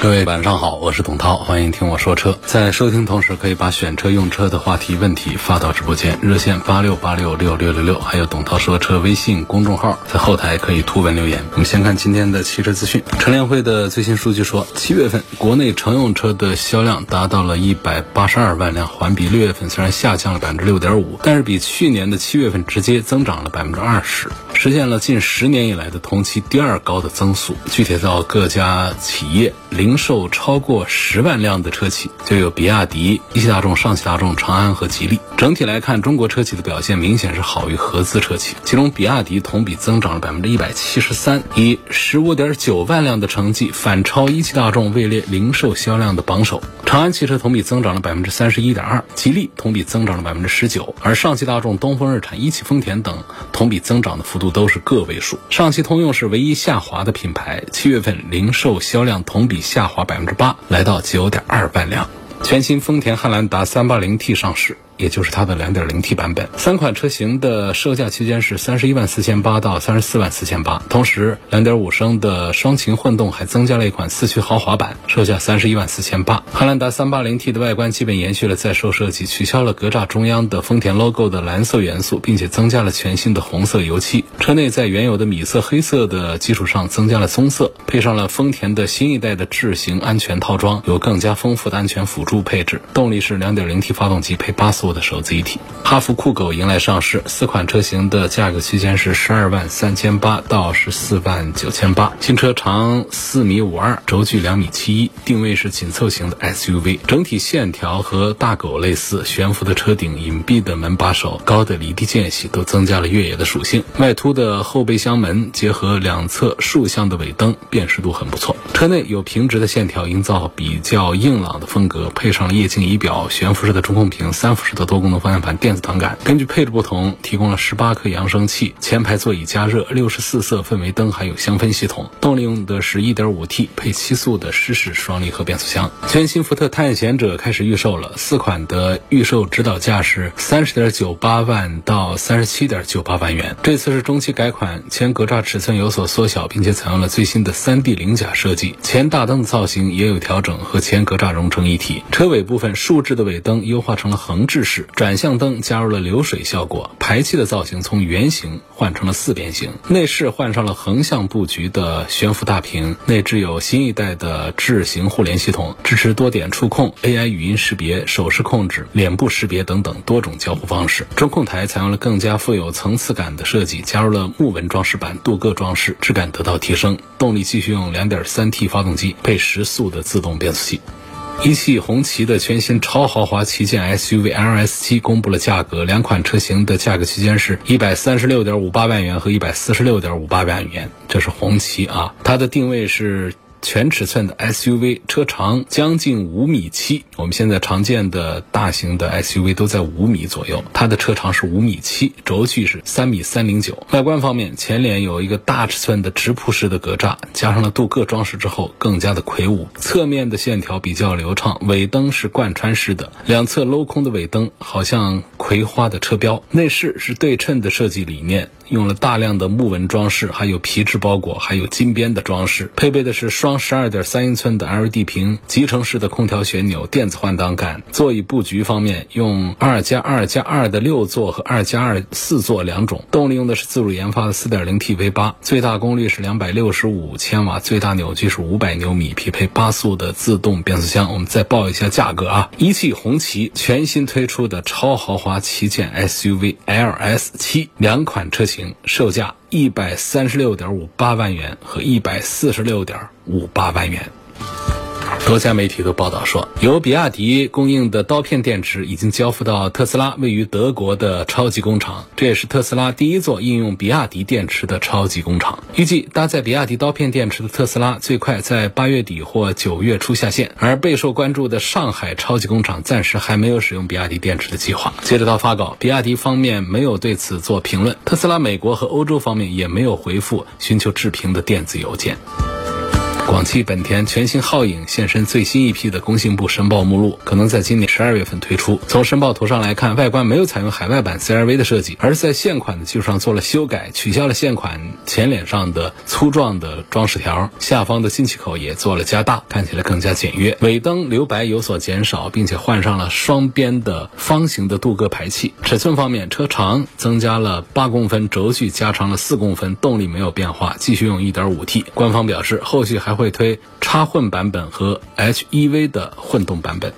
各位晚上好，我是董涛，欢迎听我说车。在收听同时，可以把选车用车的话题问题发到直播间，热线八六八六六六六六，还有董涛说车微信公众号，在后台可以图文留言。我们先看今天的汽车资讯。乘联会的最新数据说，七月份国内乘用车的销量达到了一百八十二万辆，环比六月份虽然下降了百分之六点五，但是比去年的七月份直接增长了百分之二十，实现了近十年以来的同期第二高的增速。具体到各家企业零。零售超过十万辆的车企就有比亚迪、一汽大众、上汽大众、长安和吉利。整体来看，中国车企的表现明显是好于合资车企。其中，比亚迪同比增长了百分之一百七十三，以十五点九万辆的成绩反超一汽大众，位列零售销量的榜首。长安汽车同比增长了百分之三十一点二，吉利同比增长了百分之十九，而上汽大众、东风日产、一汽丰田等同比增长的幅度都是个位数。上汽通用是唯一下滑的品牌，七月份零售销量同比下。下滑百分之八，来到九点二万辆。全新丰田汉兰达三八零 T 上市。也就是它的 2.0T 版本，三款车型的售价区间是三十一万四千八到三十四万四千八。同时，2.5升的双擎混动还增加了一款四驱豪华版，售价三十一万四千八。汉兰达 380T 的外观基本延续了在售设计，取消了格栅中央的丰田 logo 的蓝色元素，并且增加了全新的红色油漆。车内在原有的米色、黑色的基础上增加了棕色，配上了丰田的新一代的智行安全套装，有更加丰富的安全辅助配置。动力是 2.0T 发动机配八速。的手自一体，哈弗酷狗迎来上市，四款车型的价格区间是十二万三千八到十四万九千八。新车长四米五二，轴距两米七一，定位是紧凑型的 SUV，整体线条和大狗类似，悬浮的车顶、隐蔽的门把手、高的离地间隙都增加了越野的属性。外凸的后备箱门结合两侧竖向的尾灯，辨识度很不错。车内有平直的线条，营造比较硬朗的风格，配上了液晶仪表、悬浮式的中控屏、三辐式的。多功能方向盘、电子档杆，根据配置不同，提供了十八颗扬声器、前排座椅加热、六十四色氛围灯，还有香氛系统。动力用的是一点五 T 配七速的湿式双离合变速箱。全新福特探险者开始预售了，四款的预售指导价是三十点九八万到三十七点九八万元。这次是中期改款，前格栅尺寸有所缩小，并且采用了最新的三 D 零甲设计。前大灯的造型也有调整，和前格栅融成一体。车尾部分竖置的尾灯优化成了横置。转向灯加入了流水效果，排气的造型从圆形换成了四边形，内饰换上了横向布局的悬浮大屏，内置有新一代的智行互联系统，支持多点触控、AI 语音识别、手势控制、脸部识别等等多种交互方式。中控台采用了更加富有层次感的设计，加入了木纹装饰板、镀铬装饰，质感得到提升。动力继续用 2.3T 发动机配十速的自动变速器。一汽红旗的全新超豪华旗舰 SUV L S 七公布了价格，两款车型的价格区间是一百三十六点五八万元和一百四十六点五八万元，这是红旗啊，它的定位是。全尺寸的 SUV，车长将近五米七。我们现在常见的大型的 SUV 都在五米左右，它的车长是五米七，轴距是三米三零九。外观方面，前脸有一个大尺寸的直瀑式的格栅，加上了镀铬装饰之后，更加的魁梧。侧面的线条比较流畅，尾灯是贯穿式的，两侧镂空的尾灯好像葵花的车标。内饰是对称的设计理念。用了大量的木纹装饰，还有皮质包裹，还有金边的装饰。配备的是双十二点三英寸的 LED 屏，集成式的空调旋钮，电子换挡杆。座椅布局方面，用二加二加二的六座和二加二四座两种。动力用的是自主研发的四点零 T V 八，最大功率是两百六十五千瓦，最大扭矩是五百牛米，匹配八速的自动变速箱。我们再报一下价格啊！一汽红旗全新推出的超豪华旗舰 SUV LS 七两款车型。售价一百三十六点五八万元和一百四十六点五八万元。多家媒体都报道说，由比亚迪供应的刀片电池已经交付到特斯拉位于德国的超级工厂，这也是特斯拉第一座应用比亚迪电池的超级工厂。预计搭载比亚迪刀片电池的特斯拉最快在八月底或九月初下线，而备受关注的上海超级工厂暂时还没有使用比亚迪电池的计划。接着到发稿，比亚迪方面没有对此做评论，特斯拉美国和欧洲方面也没有回复寻求置评的电子邮件。广汽本田全新皓影现身最新一批的工信部申报目录，可能在今年十二月份推出。从申报图上来看，外观没有采用海外版 CRV 的设计，而是在现款的基础上做了修改，取消了现款前脸上的粗壮的装饰条，下方的进气口也做了加大，看起来更加简约。尾灯留白有所减少，并且换上了双边的方形的镀铬排气。尺寸方面，车长增加了八公分，轴距加长了四公分，动力没有变化，继续用 1.5T。官方表示，后续还会推插混版本和 HEV 的混动版本。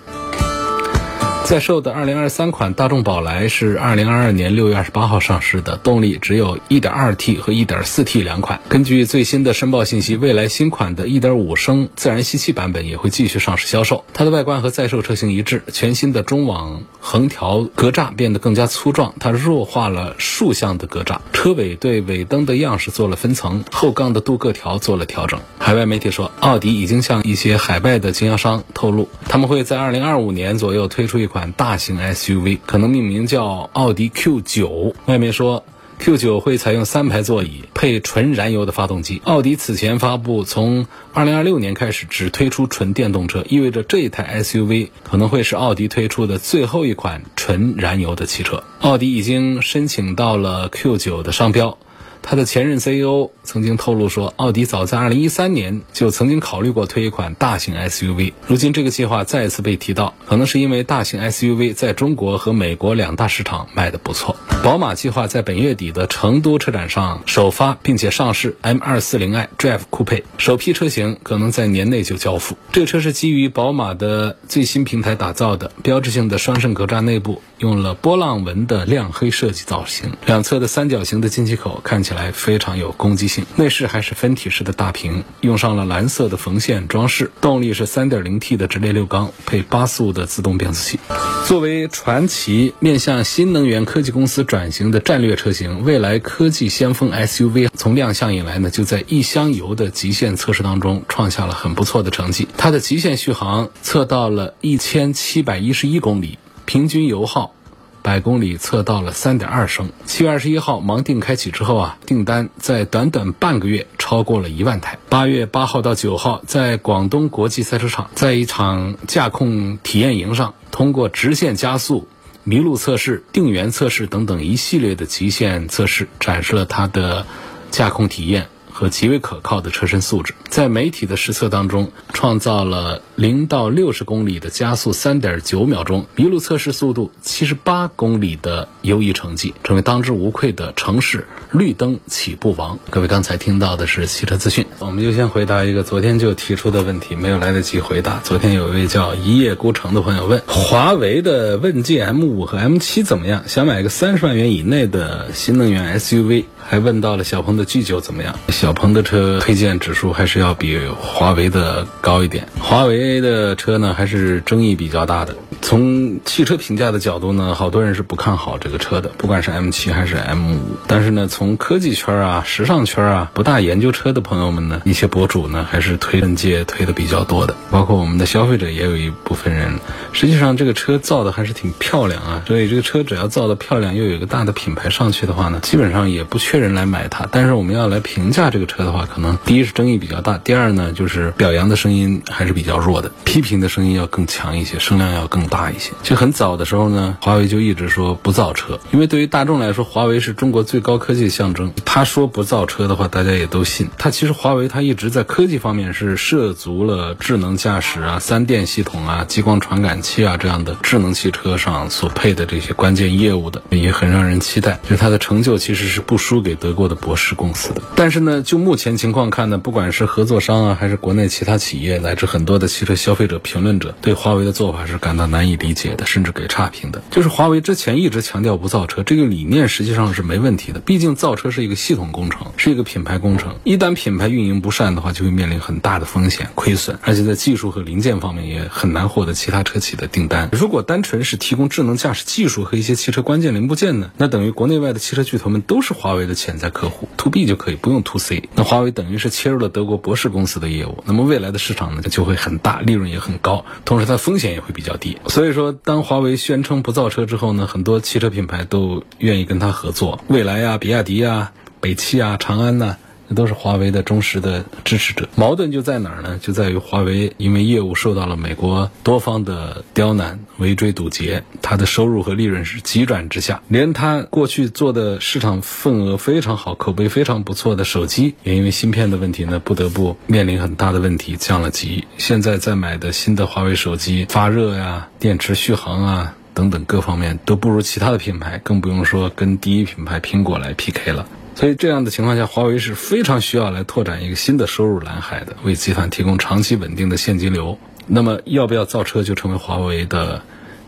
在售的2023款大众宝来是2022年6月28号上市的，动力只有 1.2T 和 1.4T 两款。根据最新的申报信息，未来新款的1.5升自然吸气版本也会继续上市销售。它的外观和在售车型一致，全新的中网横条格栅变得更加粗壮，它弱化了竖向的格栅。车尾对尾灯的样式做了分层，后杠的镀铬条做了调整。海外媒体说，奥迪已经向一些海外的经销商透露，他们会在2025年左右推出一款大型 SUV，可能命名叫奥迪 Q9。外媒说，Q9 会采用三排座椅，配纯燃油的发动机。奥迪此前发布，从2026年开始只推出纯电动车，意味着这一台 SUV 可能会是奥迪推出的最后一款纯燃油的汽车。奥迪已经申请到了 Q9 的商标。他的前任 CEO 曾经透露说，奥迪早在2013年就曾经考虑过推一款大型 SUV。如今这个计划再次被提到，可能是因为大型 SUV 在中国和美国两大市场卖得不错。宝马计划在本月底的成都车展上首发并且上市 M240i Drive Coupe，首批车型可能在年内就交付。这个车是基于宝马的最新平台打造的，标志性的双肾格栅内部用了波浪纹的亮黑设计造型，两侧的三角形的进气口看起来来非常有攻击性。内饰还是分体式的大屏，用上了蓝色的缝线装饰。动力是 3.0T 的直列六缸，配八速的自动变速器。作为传奇面向新能源科技公司转型的战略车型，未来科技先锋 SUV 从亮相以来呢，就在一箱油的极限测试当中创下了很不错的成绩。它的极限续航测到了一千七百一十一公里，平均油耗。百公里测到了三点二升。七月二十一号盲定开启之后啊，订单在短短半个月超过了一万台。八月八号到九号，在广东国际赛车场，在一场驾控体验营上，通过直线加速、麋鹿测试、定圆测试等等一系列的极限测试，展示了它的驾控体验。和极为可靠的车身素质，在媒体的实测当中，创造了零到六十公里的加速三点九秒钟，麋鹿测试速度七十八公里的优异成绩，成为当之无愧的城市绿灯起步王。各位刚才听到的是汽车资讯，我们就先回答一个昨天就提出的问题，没有来得及回答。昨天有一位叫一叶孤城的朋友问，华为的问界 M 五和 M 七怎么样？想买个三十万元以内的新能源 SUV。还问到了小鹏的 G9 怎么样？小鹏的车推荐指数还是要比华为的高一点。华为的车呢，还是争议比较大的。从汽车评价的角度呢，好多人是不看好这个车的，不管是 M7 还是 M5。但是呢，从科技圈啊、时尚圈啊，不大研究车的朋友们呢，一些博主呢，还是推问界推的比较多的。包括我们的消费者也有一部分人。实际上，这个车造的还是挺漂亮啊。所以，这个车只要造的漂亮，又有一个大的品牌上去的话呢，基本上也不缺。人来买它，但是我们要来评价这个车的话，可能第一是争议比较大，第二呢就是表扬的声音还是比较弱的，批评的声音要更强一些，声量要更大一些。就很早的时候呢，华为就一直说不造车，因为对于大众来说，华为是中国最高科技象征。他说不造车的话，大家也都信。他其实华为他一直在科技方面是涉足了智能驾驶啊、三电系统啊、激光传感器啊这样的智能汽车上所配的这些关键业务的，也很让人期待。就它的成就其实是不输给德国的博世公司的。但是呢，就目前情况看呢，不管是合作商啊，还是国内其他企业，乃至很多的汽车消费者评论者，对华为的做法是感到难难以理解的，甚至给差评的。就是华为之前一直强调不造车，这个理念实际上是没问题的。毕竟造车是一个系统工程，是一个品牌工程，一旦品牌运营不善的话，就会面临很大的风险亏损，而且在技术和零件方面也很难获得其他车企的订单。如果单纯是提供智能驾驶技术和一些汽车关键零部件呢，那等于国内外的汽车巨头们都是华为的潜在客户，to B 就可以，不用 to C。那华为等于是切入了德国博世公司的业务，那么未来的市场呢就会很大，利润也很高，同时它风险也会比较低。所以说，当华为宣称不造车之后呢，很多汽车品牌都愿意跟他合作，蔚来啊、比亚迪啊、北汽啊、长安呐。都是华为的忠实的支持者，矛盾就在哪儿呢？就在于华为因为业务受到了美国多方的刁难、围追堵截，它的收入和利润是急转直下，连它过去做的市场份额非常好、口碑非常不错的手机，也因为芯片的问题呢，不得不面临很大的问题，降了级。现在在买的新的华为手机，发热呀、电池续航啊等等各方面都不如其他的品牌，更不用说跟第一品牌苹果来 PK 了。所以这样的情况下，华为是非常需要来拓展一个新的收入蓝海的，为集团提供长期稳定的现金流。那么，要不要造车就成为华为的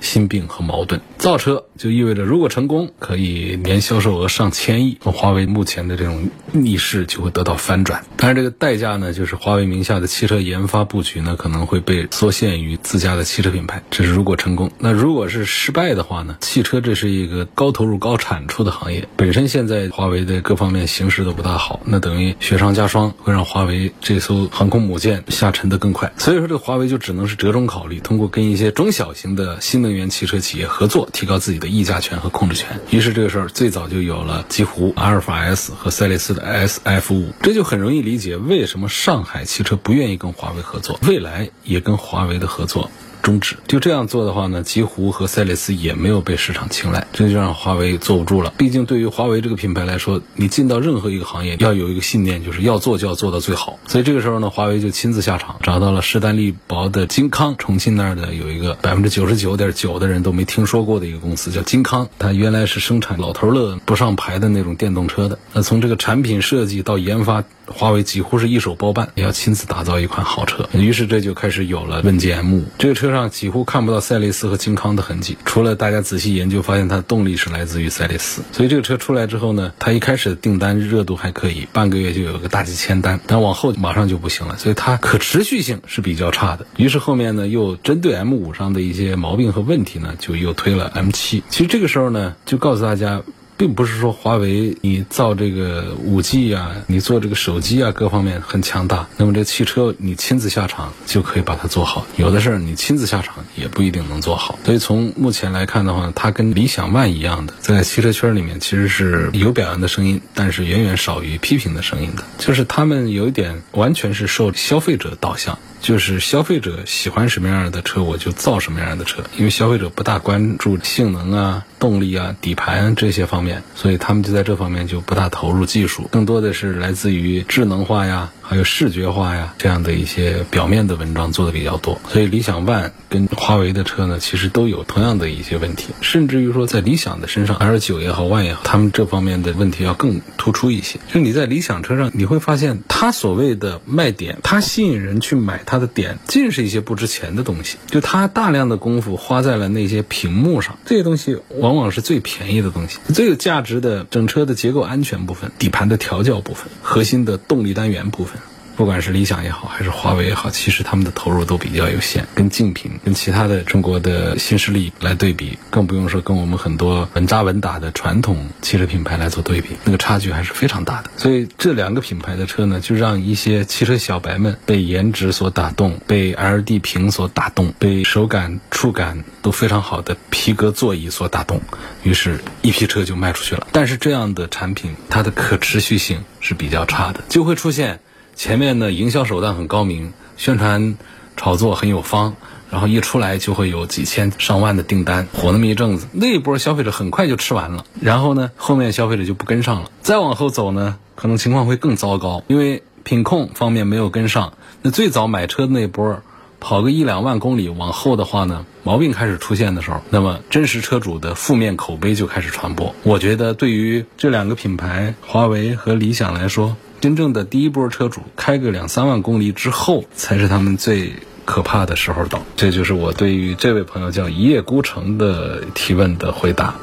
心病和矛盾。造车就意味着，如果成功，可以年销售额上千亿，华为目前的这种逆势就会得到翻转。当然，这个代价呢，就是华为名下的汽车研发布局呢，可能会被缩限于自家的汽车品牌。这是如果成功。那如果是失败的话呢？汽车这是一个高投入高产出的行业，本身现在华为的各方面形势都不大好，那等于雪上加霜，会让华为这艘航空母舰下沉的更快。所以说，这个华为就只能是折中考虑，通过跟一些中小型的新能源汽车企业合作，提高自己的议价权和控制权。于是这个事儿最早就有了极狐、阿尔法 S 和赛力斯的 SF 五，这就很容易理解为什么上海汽车不愿意跟华为合作，未来也跟华为的合作。终止。就这样做的话呢，极狐和赛力斯也没有被市场青睐，这就让华为坐不住了。毕竟对于华为这个品牌来说，你进到任何一个行业，要有一个信念，就是要做就要做到最好。所以这个时候呢，华为就亲自下场，找到了势单力薄的金康，重庆那儿的有一个百分之九十九点九的人都没听说过的一个公司，叫金康。它原来是生产老头乐不上牌的那种电动车的。那从这个产品设计到研发，华为几乎是一手包办，要亲自打造一款好车。于是这就开始有了问界 M 五这个车。上几乎看不到赛力斯和金康的痕迹，除了大家仔细研究发现它的动力是来自于赛力斯。所以这个车出来之后呢，它一开始的订单热度还可以，半个月就有个大几千单，但往后马上就不行了，所以它可持续性是比较差的。于是后面呢，又针对 M 五上的一些毛病和问题呢，就又推了 M 七。其实这个时候呢，就告诉大家。并不是说华为你造这个五 G 啊，你做这个手机啊，各方面很强大。那么这汽车你亲自下场就可以把它做好，有的事儿你亲自下场也不一定能做好。所以从目前来看的话，它跟理想 ONE 一样的，在汽车圈里面其实是有表扬的声音，但是远远少于批评的声音的。就是他们有一点完全是受消费者导向。就是消费者喜欢什么样的车，我就造什么样的车。因为消费者不大关注性能啊、动力啊、底盘这些方，面所以他们就在这方面就不大投入技术，更多的是来自于智能化呀。还有视觉化呀，这样的一些表面的文章做的比较多，所以理想 ONE 跟华为的车呢，其实都有同样的一些问题，甚至于说在理想的身上，L 九也好，ONE 也好，他们这方面的问题要更突出一些。就你在理想车上，你会发现它所谓的卖点，它吸引人去买它的点，尽是一些不值钱的东西。就它大量的功夫花在了那些屏幕上，这些东西往往是最便宜的东西，最价值的整车的结构安全部分、底盘的调教部分、核心的动力单元部分。不管是理想也好，还是华为也好，其实他们的投入都比较有限，跟竞品、跟其他的中国的新势力来对比，更不用说跟我们很多稳扎稳打的传统汽车品牌来做对比，那个差距还是非常大的。所以这两个品牌的车呢，就让一些汽车小白们被颜值所打动，被 LD 屏所打动，被手感、触感都非常好的皮革座椅所打动，于是，一批车就卖出去了。但是这样的产品，它的可持续性是比较差的，就会出现。前面的营销手段很高明，宣传炒作很有方，然后一出来就会有几千上万的订单，火那么一阵子，那一波消费者很快就吃完了，然后呢，后面消费者就不跟上了。再往后走呢，可能情况会更糟糕，因为品控方面没有跟上。那最早买车的那波。跑个一两万公里往后的话呢，毛病开始出现的时候，那么真实车主的负面口碑就开始传播。我觉得对于这两个品牌，华为和理想来说，真正的第一波车主开个两三万公里之后，才是他们最可怕的时候到。这就是我对于这位朋友叫一夜孤城的提问的回答。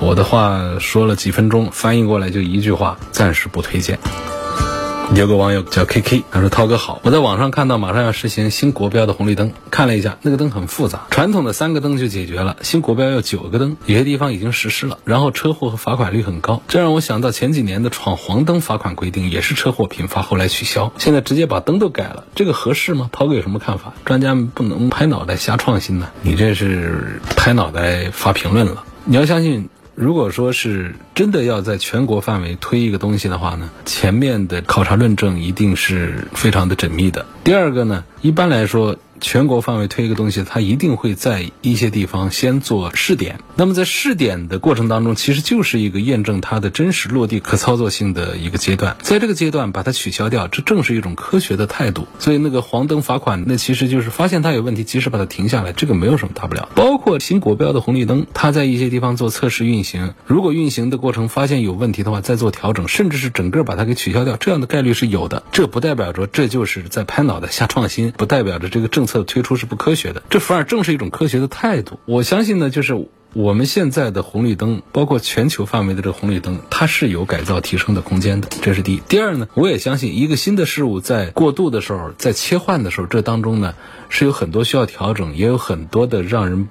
我的话说了几分钟，翻译过来就一句话：暂时不推荐。有个网友叫 K K，他说：“涛哥好，我在网上看到马上要实行新国标的红绿灯，看了一下，那个灯很复杂，传统的三个灯就解决了，新国标要九个灯，有些地方已经实施了，然后车祸和罚款率很高，这让我想到前几年的闯黄灯罚款规定也是车祸频发，后来取消，现在直接把灯都改了，这个合适吗？涛哥有什么看法？专家们不能拍脑袋瞎创新呢，你这是拍脑袋发评论了，你要相信。”如果说是真的要在全国范围推一个东西的话呢，前面的考察论证一定是非常的缜密的。第二个呢，一般来说。全国范围推一个东西，它一定会在一些地方先做试点。那么在试点的过程当中，其实就是一个验证它的真实落地可操作性的一个阶段。在这个阶段把它取消掉，这正是一种科学的态度。所以那个黄灯罚款，那其实就是发现它有问题，及时把它停下来，这个没有什么大不了。包括新国标的红绿灯，它在一些地方做测试运行，如果运行的过程发现有问题的话，再做调整，甚至是整个把它给取消掉，这样的概率是有的。这不代表着这就是在拍脑袋瞎创新，不代表着这个政测推出是不科学的，这反而正是一种科学的态度。我相信呢，就是我们现在的红绿灯，包括全球范围的这个红绿灯，它是有改造提升的空间的。这是第一。第二呢，我也相信一个新的事物在过渡的时候，在切换的时候，这当中呢是有很多需要调整，也有很多的让人。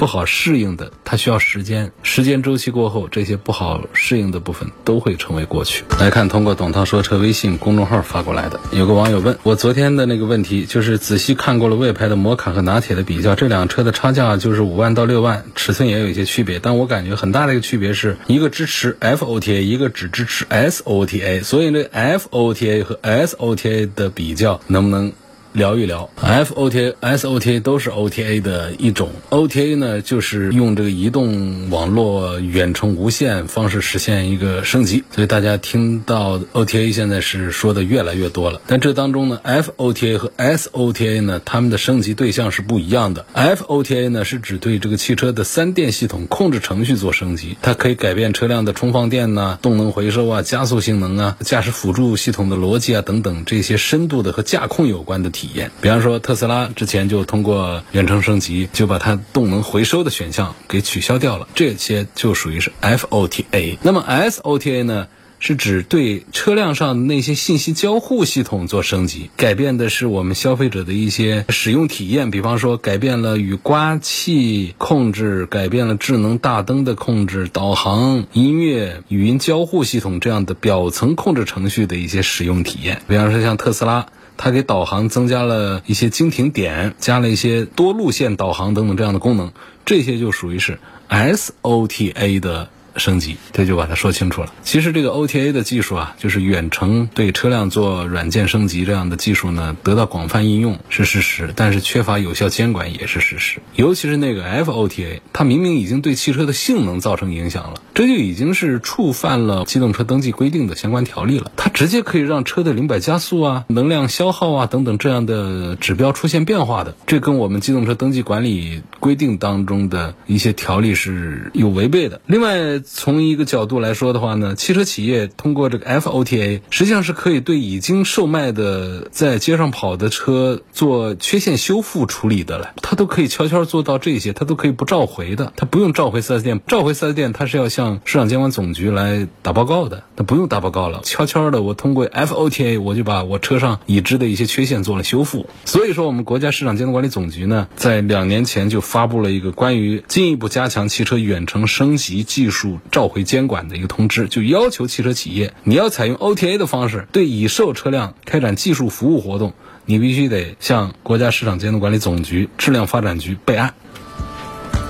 不好适应的，它需要时间。时间周期过后，这些不好适应的部分都会成为过去。来看通过董涛说车微信公众号发过来的，有个网友问我昨天的那个问题，就是仔细看过了魏牌的摩卡和拿铁的比较，这辆车的差价就是五万到六万，尺寸也有一些区别，但我感觉很大的一个区别是一个支持 FOTA，一个只支持 SOTA，所以这 FOTA 和 SOTA 的比较能不能？聊一聊，FOTA、SOTA 都是 OTA 的一种。OTA 呢，就是用这个移动网络远程无线方式实现一个升级。所以大家听到 OTA 现在是说的越来越多了。但这当中呢，FOTA 和 SOTA 呢，它们的升级对象是不一样的。FOTA 呢，是指对这个汽车的三电系统控制程序做升级，它可以改变车辆的充放电呐、动能回收啊、加速性能啊、驾驶辅助系统的逻辑啊等等这些深度的和驾控有关的。体验，比方说特斯拉之前就通过远程升级，就把它动能回收的选项给取消掉了，这些就属于是 FOTA。那么 SOTA 呢，是指对车辆上那些信息交互系统做升级，改变的是我们消费者的一些使用体验，比方说改变了雨刮器控制，改变了智能大灯的控制、导航、音乐、语音交互系统这样的表层控制程序的一些使用体验，比方说像特斯拉。它给导航增加了一些经停点，加了一些多路线导航等等这样的功能，这些就属于是 SOTA 的。升级，这就把它说清楚了。其实这个 OTA 的技术啊，就是远程对车辆做软件升级这样的技术呢，得到广泛应用是事实，但是缺乏有效监管也是事实。尤其是那个 FOTA，它明明已经对汽车的性能造成影响了，这就已经是触犯了机动车登记规定的相关条例了。它直接可以让车的零百加速啊、能量消耗啊等等这样的指标出现变化的，这跟我们机动车登记管理规定当中的一些条例是有违背的。另外，从一个角度来说的话呢，汽车企业通过这个 FOTA，实际上是可以对已经售卖的在街上跑的车做缺陷修复处理的了。它都可以悄悄做到这些，它都可以不召回的，它不用召回 4S 店。召回 4S 店，它是要向市场监管总局来打报告的，它不用打报告了，悄悄的，我通过 FOTA，我就把我车上已知的一些缺陷做了修复。所以说，我们国家市场监督管理总局呢，在两年前就发布了一个关于进一步加强汽车远程升级技术。召回监管的一个通知，就要求汽车企业，你要采用 OTA 的方式对已售车辆开展技术服务活动，你必须得向国家市场监督管理总局质量发展局备案。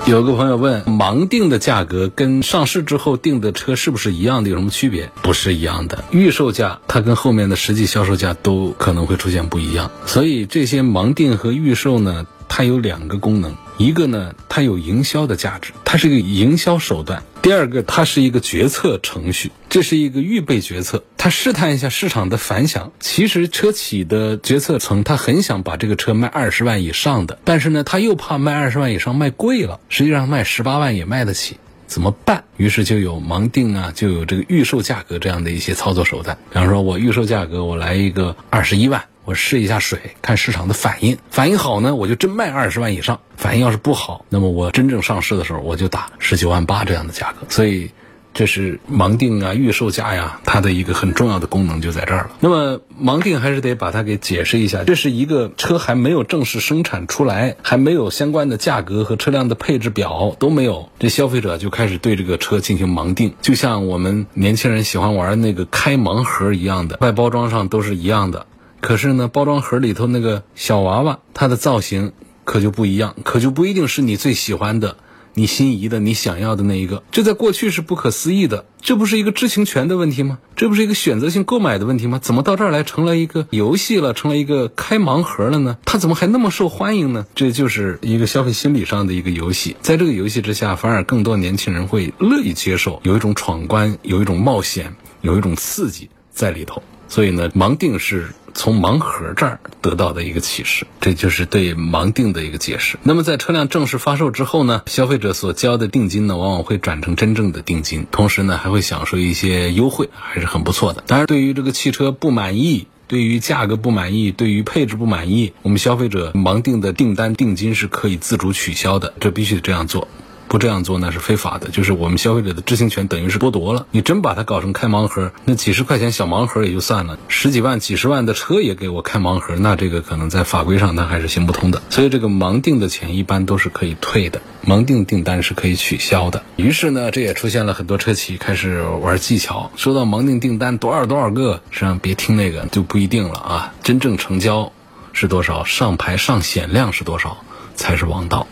有个朋友问，盲定的价格跟上市之后定的车是不是一样的？有什么区别？不是一样的，预售价它跟后面的实际销售价都可能会出现不一样，所以这些盲定和预售呢。它有两个功能，一个呢，它有营销的价值，它是一个营销手段。第二个，它是一个决策程序，这是一个预备决策，它试探一下市场的反响。其实车企的决策层，他很想把这个车卖二十万以上的，但是呢，他又怕卖二十万以上卖贵了，实际上卖十八万也卖得起。怎么办？于是就有盲定啊，就有这个预售价格这样的一些操作手段。比方说，我预售价格我来一个二十一万，我试一下水，看市场的反应。反应好呢，我就真卖二十万以上；反应要是不好，那么我真正上市的时候，我就打十九万八这样的价格。所以。这是盲定啊，预售价呀，它的一个很重要的功能就在这儿了。那么盲定还是得把它给解释一下，这是一个车还没有正式生产出来，还没有相关的价格和车辆的配置表都没有，这消费者就开始对这个车进行盲定，就像我们年轻人喜欢玩那个开盲盒一样的，外包装上都是一样的，可是呢，包装盒里头那个小娃娃，它的造型可就不一样，可就不一定是你最喜欢的。你心仪的、你想要的那一个，这在过去是不可思议的。这不是一个知情权的问题吗？这不是一个选择性购买的问题吗？怎么到这儿来成了一个游戏了，成了一个开盲盒了呢？它怎么还那么受欢迎呢？这就是一个消费心理上的一个游戏。在这个游戏之下，反而更多年轻人会乐意接受，有一种闯关，有一种冒险，有一种刺激在里头。所以呢，盲定是。从盲盒这儿得到的一个启示，这就是对盲定的一个解释。那么在车辆正式发售之后呢，消费者所交的定金呢，往往会转成真正的定金，同时呢还会享受一些优惠，还是很不错的。当然，对于这个汽车不满意，对于价格不满意，对于配置不满意，我们消费者盲定的订单定金是可以自主取消的，这必须得这样做。不这样做那是非法的，就是我们消费者的知情权等于是剥夺了。你真把它搞成开盲盒，那几十块钱小盲盒也就算了，十几万、几十万的车也给我开盲盒，那这个可能在法规上它还是行不通的。所以这个盲定的钱一般都是可以退的，盲定订单是可以取消的。于是呢，这也出现了很多车企开始玩技巧，收到盲定订单多少多少个，实际上别听那个就不一定了啊，真正成交是多少，上牌上险量是多少才是王道。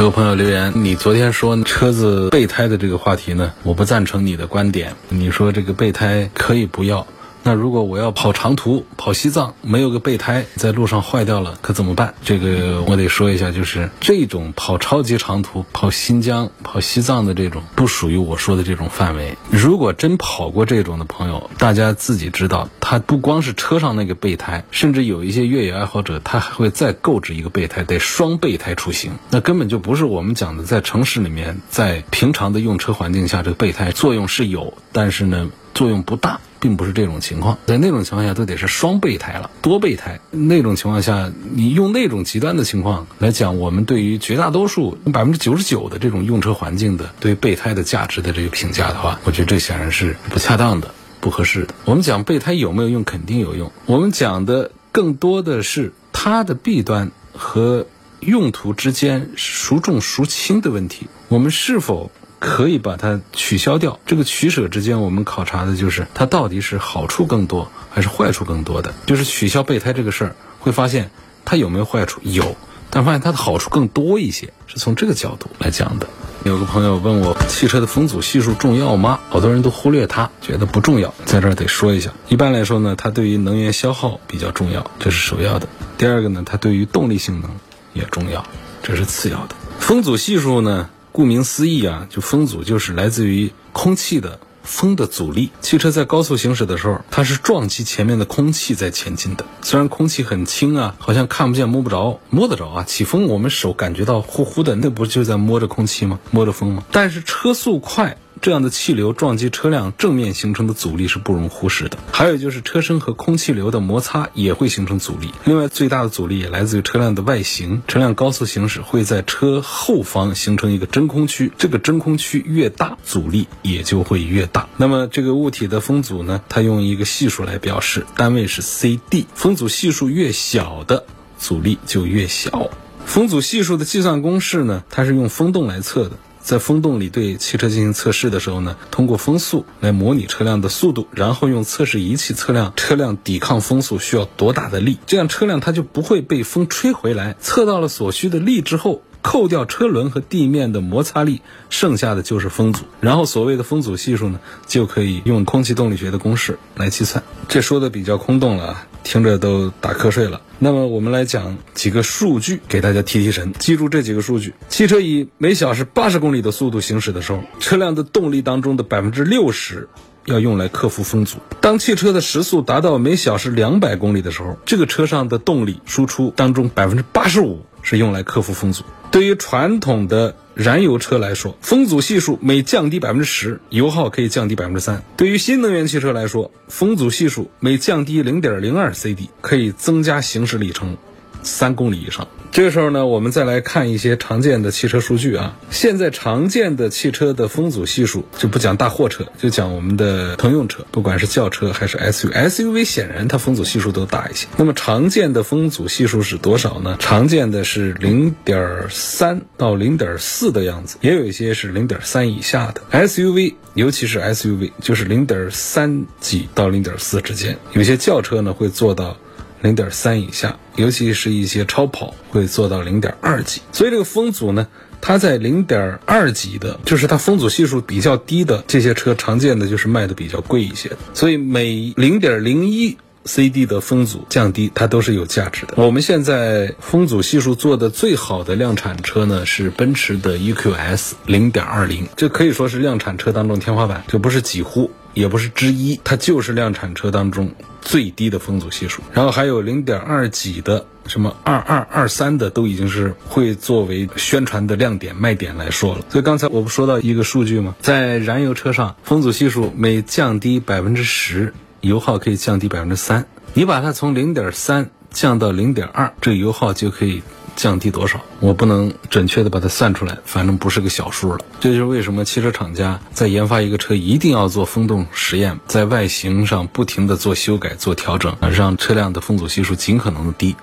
有朋友留言，你昨天说车子备胎的这个话题呢，我不赞成你的观点。你说这个备胎可以不要。那如果我要跑长途跑西藏，没有个备胎，在路上坏掉了，可怎么办？这个我得说一下，就是这种跑超级长途、跑新疆、跑西藏的这种，不属于我说的这种范围。如果真跑过这种的朋友，大家自己知道，他不光是车上那个备胎，甚至有一些越野爱好者，他还会再购置一个备胎，得双备胎出行。那根本就不是我们讲的，在城市里面，在平常的用车环境下，这个备胎作用是有，但是呢，作用不大。并不是这种情况，在那种情况下都得是双备胎了，多备胎。那种情况下，你用那种极端的情况来讲，我们对于绝大多数百分之九十九的这种用车环境的对备胎的价值的这个评价的话，我觉得这显然是不恰当的、不合适的。我们讲备胎有没有用，肯定有用。我们讲的更多的是它的弊端和用途之间孰重孰轻的问题。我们是否？可以把它取消掉。这个取舍之间，我们考察的就是它到底是好处更多还是坏处更多的。就是取消备胎这个事儿，会发现它有没有坏处？有，但发现它的好处更多一些，是从这个角度来讲的。有个朋友问我，汽车的风阻系数重要吗？好多人都忽略它，觉得不重要。在这儿得说一下，一般来说呢，它对于能源消耗比较重要，这是首要的。第二个呢，它对于动力性能也重要，这是次要的。风阻系数呢？顾名思义啊，就风阻就是来自于空气的风的阻力。汽车在高速行驶的时候，它是撞击前面的空气在前进的。虽然空气很轻啊，好像看不见摸不着，摸得着啊。起风，我们手感觉到呼呼的，那不就在摸着空气吗？摸着风吗？但是车速快。这样的气流撞击车辆正面形成的阻力是不容忽视的。还有就是车身和空气流的摩擦也会形成阻力。另外，最大的阻力也来自于车辆的外形。车辆高速行驶会在车后方形成一个真空区，这个真空区越大，阻力也就会越大。那么这个物体的风阻呢？它用一个系数来表示，单位是 CD。风阻系数越小的阻力就越小。风阻系数的计算公式呢？它是用风洞来测的。在风洞里对汽车进行测试的时候呢，通过风速来模拟车辆的速度，然后用测试仪器测量车辆抵抗风速需要多大的力，这样车辆它就不会被风吹回来。测到了所需的力之后，扣掉车轮和地面的摩擦力，剩下的就是风阻。然后所谓的风阻系数呢，就可以用空气动力学的公式来计算。这说的比较空洞了啊，听着都打瞌睡了。那么我们来讲几个数据给大家提提神，记住这几个数据：汽车以每小时八十公里的速度行驶的时候，车辆的动力当中的百分之六十。要用来克服风阻。当汽车的时速达到每小时两百公里的时候，这个车上的动力输出当中百分之八十五是用来克服风阻。对于传统的燃油车来说，风阻系数每降低百分之十，油耗可以降低百分之三；对于新能源汽车来说，风阻系数每降低零点零二 CD，可以增加行驶里程三公里以上。这个时候呢，我们再来看一些常见的汽车数据啊。现在常见的汽车的风阻系数，就不讲大货车，就讲我们的乘用车，不管是轿车还是 SUV，SUV 显然它风阻系数都大一些。那么常见的风阻系数是多少呢？常见的是零点三到零点四的样子，也有一些是零点三以下的 SUV，尤其是 SUV 就是零点三几到零点四之间，有些轿车呢会做到。零点三以下，尤其是一些超跑会做到零点二级，所以这个风阻呢，它在零点二级的，就是它风阻系数比较低的这些车，常见的就是卖的比较贵一些。所以每零点零一 CD 的风阻降低，它都是有价值的。我们现在风阻系数做的最好的量产车呢，是奔驰的 EQS 零点二零，这可以说是量产车当中天花板，这不是几乎。也不是之一，它就是量产车当中最低的风阻系数。然后还有零点二几的，什么二二二三的，都已经是会作为宣传的亮点卖点来说了。所以刚才我不说到一个数据吗？在燃油车上，风阻系数每降低百分之十，油耗可以降低百分之三。你把它从零点三降到零点二，这油耗就可以。降低多少？我不能准确的把它算出来，反正不是个小数了。这就是为什么汽车厂家在研发一个车一定要做风洞实验，在外形上不停的做修改、做调整，让车辆的风阻系数尽可能的低。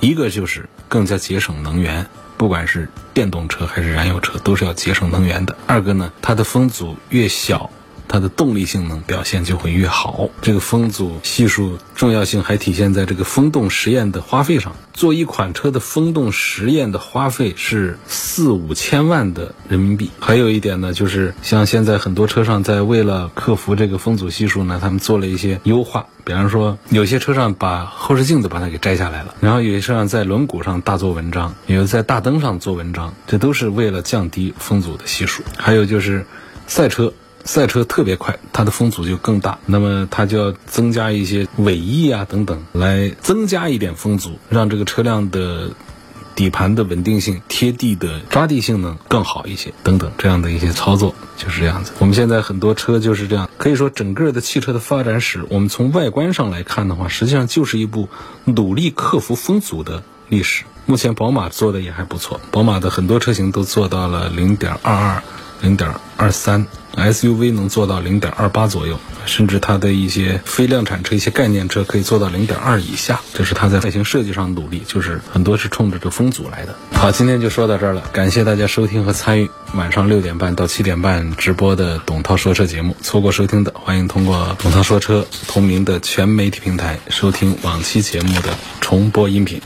一个就是更加节省能源，不管是电动车还是燃油车，都是要节省能源的。二个呢，它的风阻越小。它的动力性能表现就会越好。这个风阻系数重要性还体现在这个风洞实验的花费上。做一款车的风洞实验的花费是四五千万的人民币。还有一点呢，就是像现在很多车上在为了克服这个风阻系数呢，他们做了一些优化。比方说，有些车上把后视镜都把它给摘下来了，然后有些车上在轮毂上大做文章，有在大灯上做文章，这都是为了降低风阻的系数。还有就是赛车。赛车特别快，它的风阻就更大，那么它就要增加一些尾翼啊等等，来增加一点风阻，让这个车辆的底盘的稳定性、贴地的抓地性能更好一些，等等这样的一些操作就是这样子。我们现在很多车就是这样，可以说整个的汽车的发展史，我们从外观上来看的话，实际上就是一部努力克服风阻的历史。目前宝马做的也还不错，宝马的很多车型都做到了零点二二。零点二三，SUV 能做到零点二八左右，甚至它的一些非量产车、一些概念车可以做到零点二以下。这是它在外形设计上努力，就是很多是冲着这风阻来的。好，今天就说到这儿了，感谢大家收听和参与晚上六点半到七点半直播的董涛说车节目。错过收听的，欢迎通过董涛说车同名的全媒体平台收听往期节目的重播音频。